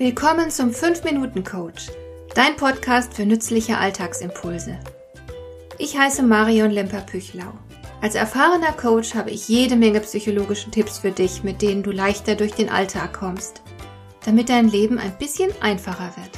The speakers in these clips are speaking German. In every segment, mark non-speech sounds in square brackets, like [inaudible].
Willkommen zum 5-Minuten-Coach, dein Podcast für nützliche Alltagsimpulse. Ich heiße Marion Lemper-Püchlau. Als erfahrener Coach habe ich jede Menge psychologische Tipps für dich, mit denen du leichter durch den Alltag kommst, damit dein Leben ein bisschen einfacher wird.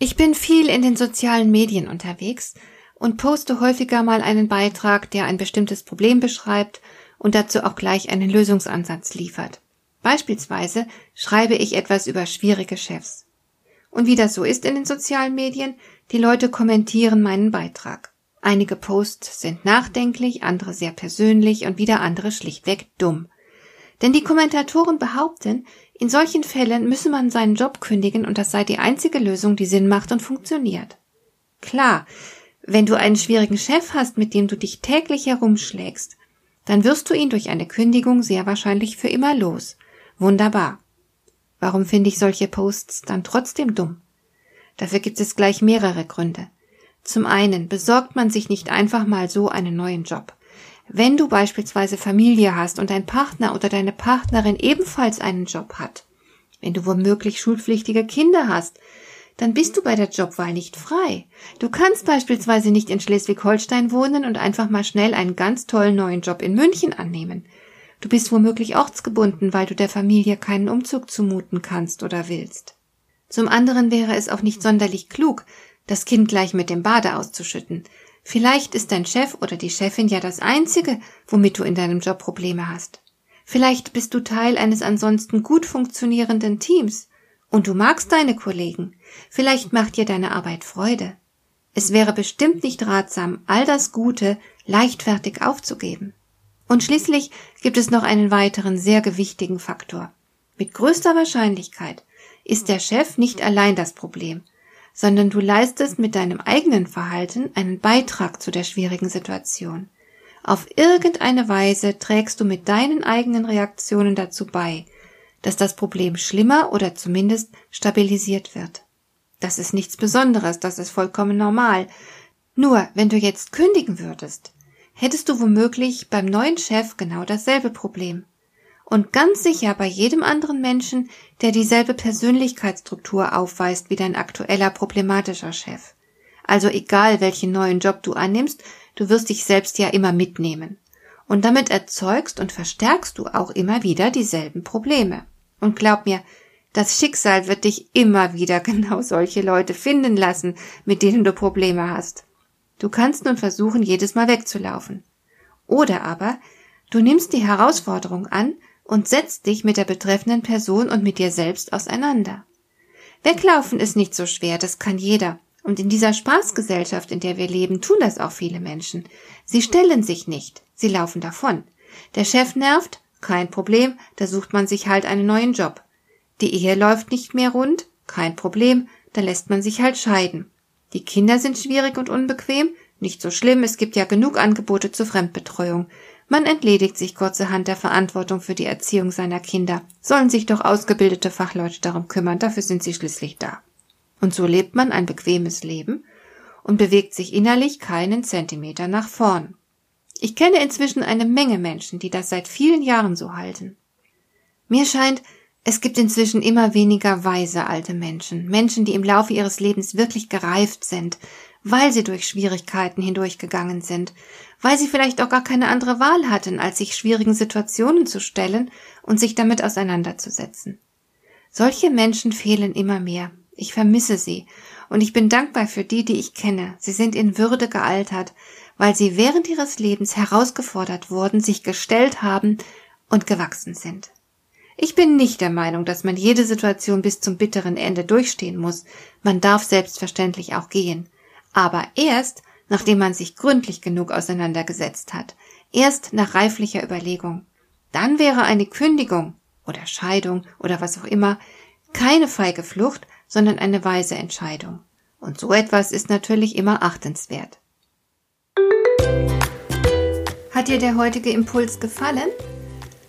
Ich bin viel in den sozialen Medien unterwegs und poste häufiger mal einen Beitrag, der ein bestimmtes Problem beschreibt und dazu auch gleich einen Lösungsansatz liefert. Beispielsweise schreibe ich etwas über schwierige Chefs. Und wie das so ist in den sozialen Medien, die Leute kommentieren meinen Beitrag. Einige Posts sind nachdenklich, andere sehr persönlich und wieder andere schlichtweg dumm. Denn die Kommentatoren behaupten, in solchen Fällen müsse man seinen Job kündigen und das sei die einzige Lösung, die Sinn macht und funktioniert. Klar, wenn du einen schwierigen Chef hast, mit dem du dich täglich herumschlägst, dann wirst du ihn durch eine Kündigung sehr wahrscheinlich für immer los. Wunderbar. Warum finde ich solche Posts dann trotzdem dumm? Dafür gibt es gleich mehrere Gründe. Zum einen besorgt man sich nicht einfach mal so einen neuen Job. Wenn du beispielsweise Familie hast und dein Partner oder deine Partnerin ebenfalls einen Job hat, wenn du womöglich schulpflichtige Kinder hast, dann bist du bei der Jobwahl nicht frei. Du kannst beispielsweise nicht in Schleswig-Holstein wohnen und einfach mal schnell einen ganz tollen neuen Job in München annehmen. Du bist womöglich ortsgebunden, weil du der Familie keinen Umzug zumuten kannst oder willst. Zum anderen wäre es auch nicht sonderlich klug, das Kind gleich mit dem Bade auszuschütten. Vielleicht ist dein Chef oder die Chefin ja das Einzige, womit du in deinem Job Probleme hast. Vielleicht bist du Teil eines ansonsten gut funktionierenden Teams und du magst deine Kollegen. Vielleicht macht dir deine Arbeit Freude. Es wäre bestimmt nicht ratsam, all das Gute leichtfertig aufzugeben. Und schließlich gibt es noch einen weiteren sehr gewichtigen Faktor. Mit größter Wahrscheinlichkeit ist der Chef nicht allein das Problem, sondern du leistest mit deinem eigenen Verhalten einen Beitrag zu der schwierigen Situation. Auf irgendeine Weise trägst du mit deinen eigenen Reaktionen dazu bei, dass das Problem schlimmer oder zumindest stabilisiert wird. Das ist nichts Besonderes, das ist vollkommen normal. Nur, wenn du jetzt kündigen würdest, hättest du womöglich beim neuen Chef genau dasselbe Problem. Und ganz sicher bei jedem anderen Menschen, der dieselbe Persönlichkeitsstruktur aufweist wie dein aktueller problematischer Chef. Also egal welchen neuen Job du annimmst, du wirst dich selbst ja immer mitnehmen. Und damit erzeugst und verstärkst du auch immer wieder dieselben Probleme. Und glaub mir, das Schicksal wird dich immer wieder [laughs] genau solche Leute finden lassen, mit denen du Probleme hast. Du kannst nun versuchen, jedes Mal wegzulaufen. Oder aber du nimmst die Herausforderung an und setzt dich mit der betreffenden Person und mit dir selbst auseinander. Weglaufen ist nicht so schwer, das kann jeder. Und in dieser Spaßgesellschaft, in der wir leben, tun das auch viele Menschen. Sie stellen sich nicht, sie laufen davon. Der Chef nervt, kein Problem, da sucht man sich halt einen neuen Job. Die Ehe läuft nicht mehr rund? Kein Problem, da lässt man sich halt scheiden. Die Kinder sind schwierig und unbequem? Nicht so schlimm, es gibt ja genug Angebote zur Fremdbetreuung. Man entledigt sich kurzerhand der Verantwortung für die Erziehung seiner Kinder. Sollen sich doch ausgebildete Fachleute darum kümmern, dafür sind sie schließlich da. Und so lebt man ein bequemes Leben und bewegt sich innerlich keinen Zentimeter nach vorn. Ich kenne inzwischen eine Menge Menschen, die das seit vielen Jahren so halten. Mir scheint, es gibt inzwischen immer weniger weise alte Menschen, Menschen, die im Laufe ihres Lebens wirklich gereift sind, weil sie durch Schwierigkeiten hindurchgegangen sind, weil sie vielleicht auch gar keine andere Wahl hatten, als sich schwierigen Situationen zu stellen und sich damit auseinanderzusetzen. Solche Menschen fehlen immer mehr. Ich vermisse sie, und ich bin dankbar für die, die ich kenne. Sie sind in Würde gealtert, weil sie während ihres Lebens herausgefordert wurden, sich gestellt haben und gewachsen sind. Ich bin nicht der Meinung, dass man jede Situation bis zum bitteren Ende durchstehen muss. Man darf selbstverständlich auch gehen. Aber erst, nachdem man sich gründlich genug auseinandergesetzt hat. Erst nach reiflicher Überlegung. Dann wäre eine Kündigung oder Scheidung oder was auch immer keine feige Flucht, sondern eine weise Entscheidung. Und so etwas ist natürlich immer achtenswert. Hat dir der heutige Impuls gefallen?